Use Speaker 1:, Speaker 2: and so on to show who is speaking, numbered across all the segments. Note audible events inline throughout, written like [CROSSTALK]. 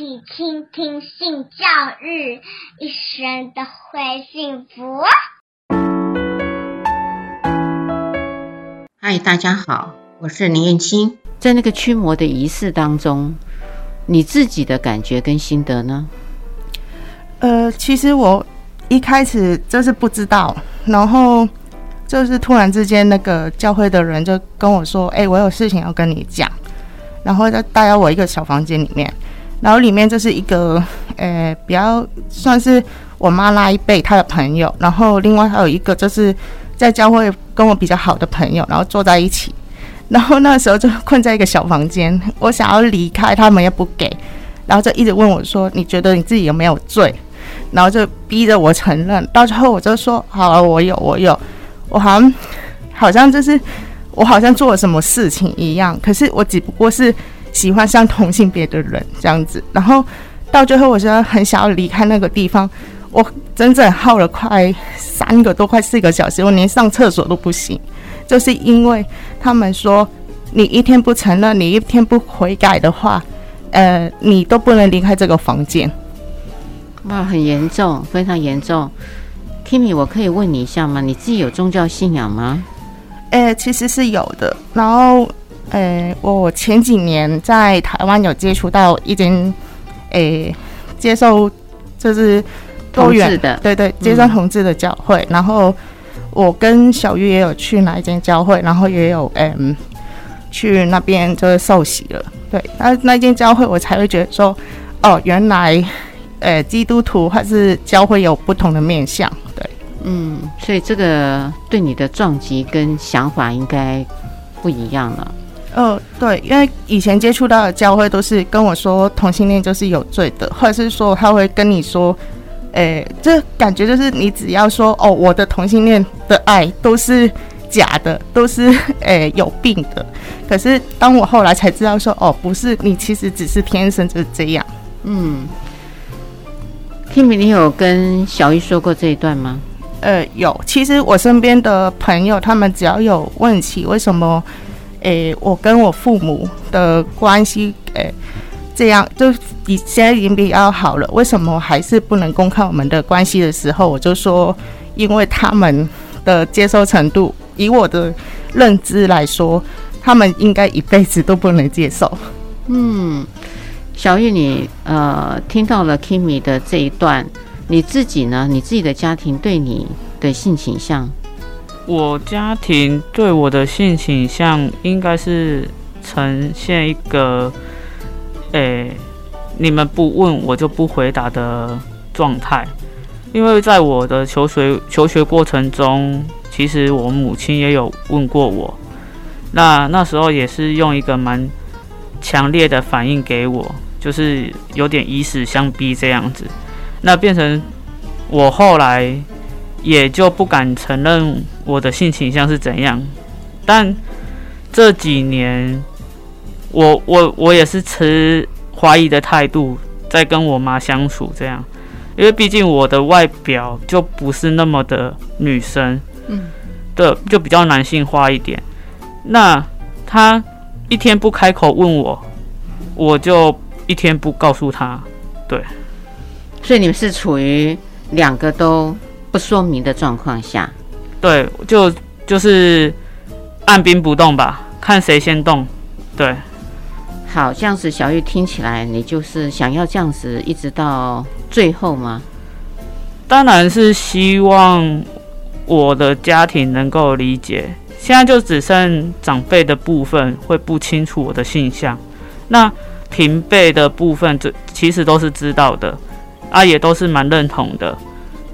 Speaker 1: 起倾听性教育，一生都会幸福。
Speaker 2: 嗨，大家好，我是林燕青。
Speaker 3: 在那个驱魔的仪式当中，你自己的感觉跟心得呢？
Speaker 4: 呃，其实我一开始就是不知道，然后就是突然之间，那个教会的人就跟我说：“哎，我有事情要跟你讲。”然后就带到我一个小房间里面，然后里面就是一个呃，比较算是我妈那一辈她的朋友，然后另外还有一个就是在教会跟我比较好的朋友，然后坐在一起。然后那时候就困在一个小房间，[LAUGHS] 我想要离开，他们也不给，然后就一直问我说：“你觉得你自己有没有罪？”然后就逼着我承认，到最后我就说：“好了，我有，我有，我好像好像就是我好像做了什么事情一样，可是我只不过是喜欢上同性别的人这样子。然后到最后，我真的很想要离开那个地方，我整整耗了快三个多、快四个小时，我连上厕所都不行，就是因为他们说你一天不承认，你一天不悔改的话，呃，你都不能离开这个房间。”
Speaker 3: 哇，很严重，非常严重。Kimi，我可以问你一下吗？你自己有宗教信仰吗？
Speaker 4: 诶、欸，其实是有的。然后，诶、欸，我前几年在台湾有接触到一间，诶、欸，接受就是多元
Speaker 3: 的，
Speaker 4: 对对，接受同志的教会。嗯、然后，我跟小玉也有去哪一间教会，然后也有嗯，去那边就是受洗了。对，那那间教会我才会觉得说，哦，原来。呃，基督徒还是教会有不同的面相，对，
Speaker 3: 嗯，所以这个对你的撞击跟想法应该不一样了。
Speaker 4: 呃，对，因为以前接触到的教会都是跟我说同性恋就是有罪的，或者是说他会跟你说，诶，这感觉就是你只要说哦，我的同性恋的爱都是假的，都是 [LAUGHS] 诶有病的。可是当我后来才知道说，哦，不是，你其实只是天生就是这样，嗯。
Speaker 3: Kimi，你有跟小玉说过这一段吗？
Speaker 4: 呃，有。其实我身边的朋友，他们只要有问起为什么，诶、我跟我父母的关系，诶、这样就比现在已经比较好了，为什么还是不能公开我们的关系的时候，我就说，因为他们的接受程度，以我的认知来说，他们应该一辈子都不能接受。
Speaker 3: 嗯。小玉，你呃听到了 Kimi 的这一段，你自己呢？你自己的家庭对你的性倾向？
Speaker 5: 我家庭对我的性倾向应该是呈现一个，诶、你们不问我就不回答的状态。因为在我的求学求学过程中，其实我母亲也有问过我，那那时候也是用一个蛮强烈的反应给我。就是有点以死相逼这样子，那变成我后来也就不敢承认我的性倾向是怎样。但这几年，我我我也是持怀疑的态度在跟我妈相处这样，因为毕竟我的外表就不是那么的女生，嗯，对，就比较男性化一点。那她一天不开口问我，我就。一天不告诉他，对，
Speaker 3: 所以你们是处于两个都不说明的状况下，
Speaker 5: 对，就就是按兵不动吧，看谁先动，对。
Speaker 3: 好，这样子小玉听起来，你就是想要这样子一直到最后吗？
Speaker 5: 当然是希望我的家庭能够理解，现在就只剩长辈的部分会不清楚我的性向，那。平辈的部分，这其实都是知道的，啊，也都是蛮认同的，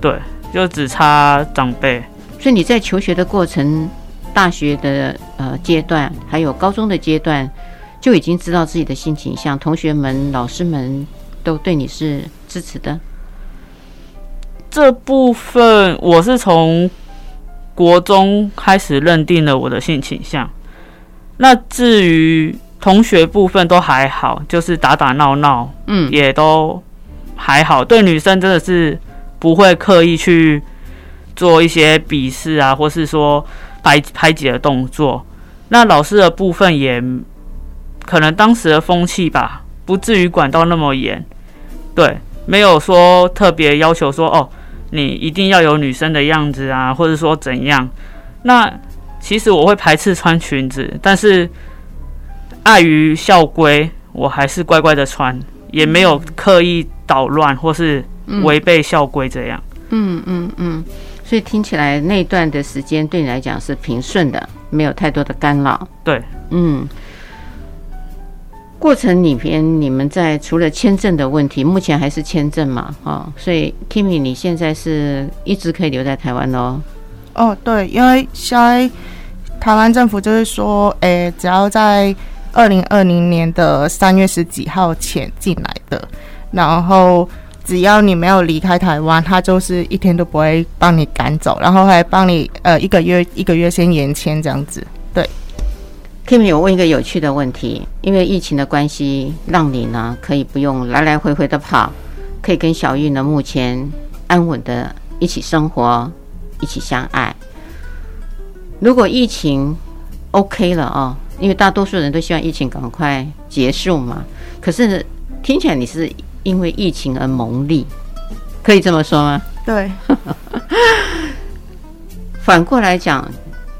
Speaker 5: 对，就只差长辈。
Speaker 3: 所以你在求学的过程，大学的呃阶段，还有高中的阶段，就已经知道自己的性倾向，同学们、老师们都对你是支持的。
Speaker 5: 这部分我是从国中开始认定了我的性倾向，那至于。同学部分都还好，就是打打闹闹，嗯，也都还好。对女生真的是不会刻意去做一些鄙视啊，或是说排排挤的动作。那老师的部分也可能当时的风气吧，不至于管到那么严。对，没有说特别要求说哦，你一定要有女生的样子啊，或者说怎样。那其实我会排斥穿裙子，但是碍于校规，我还是乖乖的穿，也没有刻意捣乱或是违背校规这样。
Speaker 3: 嗯嗯嗯，所以听起来那段的时间对你来讲是平顺的，没有太多的干扰。
Speaker 5: 对，
Speaker 3: 嗯。过程里边，你们在除了签证的问题，目前还是签证嘛？哦，所以 Kimi，你现在是一直可以留在台湾喽？
Speaker 4: 哦，对，因为现在台湾政府就是说，诶，只要在二零二零年的三月十几号前进来的，然后只要你没有离开台湾，他就是一天都不会帮你赶走，然后还帮你呃一个月一个月先延签这样子，对。
Speaker 3: Kimi，我问一个有趣的问题，因为疫情的关系，让你呢可以不用来来回回的跑，可以跟小玉呢目前安稳的一起生活，一起相爱。如果疫情 OK 了哦，因为大多数人都希望疫情赶快结束嘛。可是听起来你是因为疫情而蒙利，可以这么说吗？
Speaker 4: 对。[LAUGHS]
Speaker 3: 反过来讲。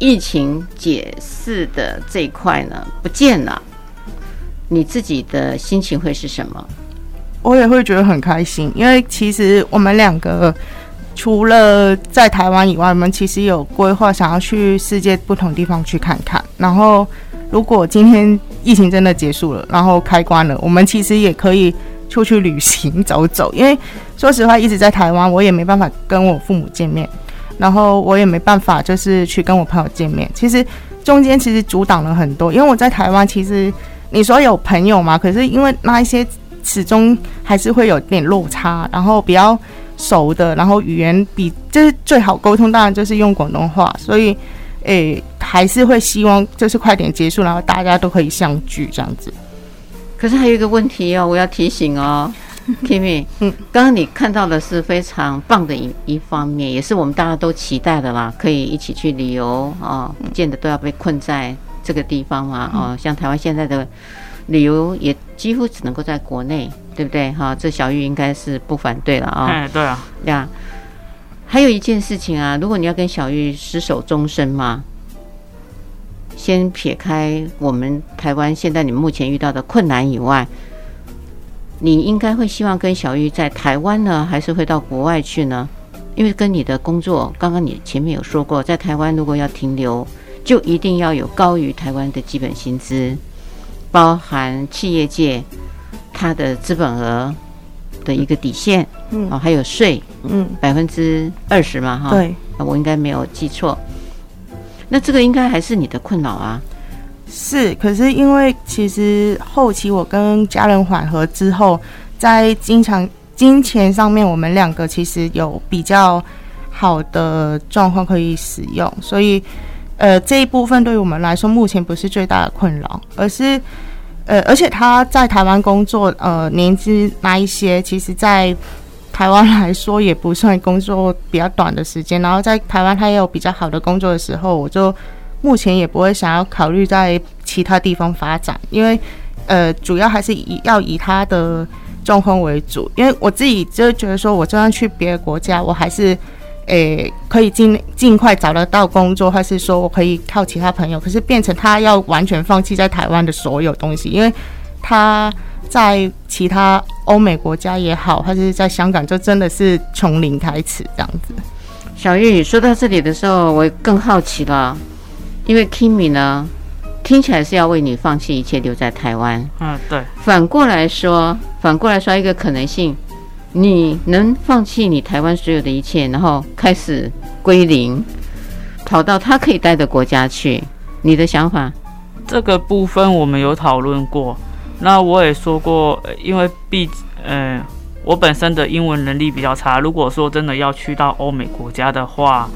Speaker 3: 疫情解释的这一块呢，不见了，你自己的心情会是什么？
Speaker 4: 我也会觉得很开心，因为其实我们两个除了在台湾以外，我们其实有规划想要去世界不同地方去看看。然后，如果今天疫情真的结束了，然后开关了，我们其实也可以出去旅行走走。因为说实话，一直在台湾，我也没办法跟我父母见面。然后我也没办法，就是去跟我朋友见面。其实中间其实阻挡了很多，因为我在台湾，其实你说有朋友嘛，可是因为那一些始终还是会有点落差。然后比较熟的，然后语言比就是最好沟通，当然就是用广东话。所以，诶，还是会希望就是快点结束，然后大家都可以相聚这样子。
Speaker 3: 可是还有一个问题哦，我要提醒哦。[LAUGHS] Kimi，嗯，刚刚你看到的是非常棒的一一方面，也是我们大家都期待的啦，可以一起去旅游哦，不见得都要被困在这个地方嘛，哦，像台湾现在的旅游也几乎只能够在国内，对不对？哈、哦，这小玉应该是不反对了啊、哦。
Speaker 5: 哎，对啊，
Speaker 3: 呀，还有一件事情啊，如果你要跟小玉厮守终身嘛，先撇开我们台湾现在你目前遇到的困难以外。你应该会希望跟小玉在台湾呢，还是会到国外去呢？因为跟你的工作，刚刚你前面有说过，在台湾如果要停留，就一定要有高于台湾的基本薪资，包含企业界它的资本额的一个底线，嗯，哦，还有税，嗯，百分之二十嘛，哈，
Speaker 4: 对，
Speaker 3: 我应该没有记错。那这个应该还是你的困扰啊。
Speaker 4: 是，可是因为其实后期我跟家人缓和之后，在经常金钱上面，我们两个其实有比较好的状况可以使用，所以呃这一部分对于我们来说目前不是最大的困扰，而是呃而且他在台湾工作呃年资那一些，其实在台湾来说也不算工作比较短的时间，然后在台湾他也有比较好的工作的时候，我就。目前也不会想要考虑在其他地方发展，因为，呃，主要还是以要以他的状况为主。因为我自己就觉得说，我就算去别的国家，我还是，诶、可以尽尽快找得到工作，或是说我可以靠其他朋友。可是变成他要完全放弃在台湾的所有东西，因为他在其他欧美国家也好，还是在香港，就真的是从零开始这样子。
Speaker 3: 小玉说到这里的时候，我更好奇了。因为 Kimi 呢，听起来是要为你放弃一切留在台湾。
Speaker 5: 嗯，对。
Speaker 3: 反过来说，反过来说一个可能性，你能放弃你台湾所有的一切，然后开始归零，跑到他可以待的国家去。你的想法？
Speaker 5: 这个部分我们有讨论过。那我也说过，因为毕，嗯、呃，我本身的英文能力比较差。如果说真的要去到欧美国家的话，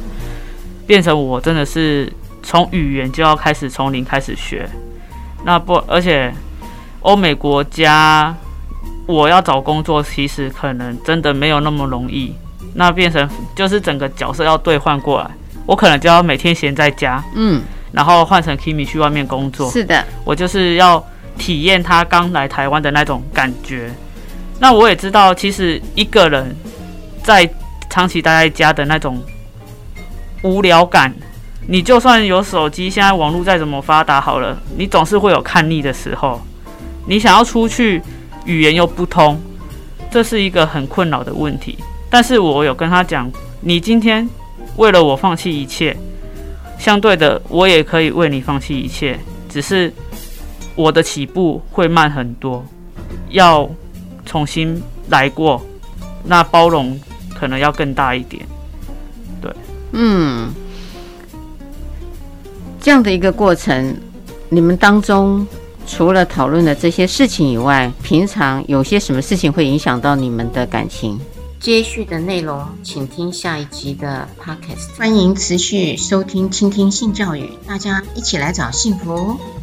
Speaker 5: 变成我真的是。从语言就要开始从零开始学，那不，而且欧美国家我要找工作，其实可能真的没有那么容易。那变成就是整个角色要兑换过来，我可能就要每天闲在家，嗯，然后换成 Kimi 去外面工作。
Speaker 3: 是的，
Speaker 5: 我就是要体验他刚来台湾的那种感觉。那我也知道，其实一个人在长期待在家的那种无聊感，你就算有手机，现在网络再怎么发达好了，你总是会有看腻的时候。你想要出去，语言又不通，这是一个很困扰的问题。但是我有跟他讲，你今天为了我放弃一切，相对的，我也可以为你放弃一切，只是我的起步会慢很多，要重新来过，那包容可能要更大一点。对，
Speaker 3: 嗯，这样的一个过程，你们当中除了讨论的这些事情以外，平常有些什么事情会影响到你们的感情？接续的内容，请听下一集的 Podcast。
Speaker 2: 欢迎持续收听、倾听性教育，大家一起来找幸福。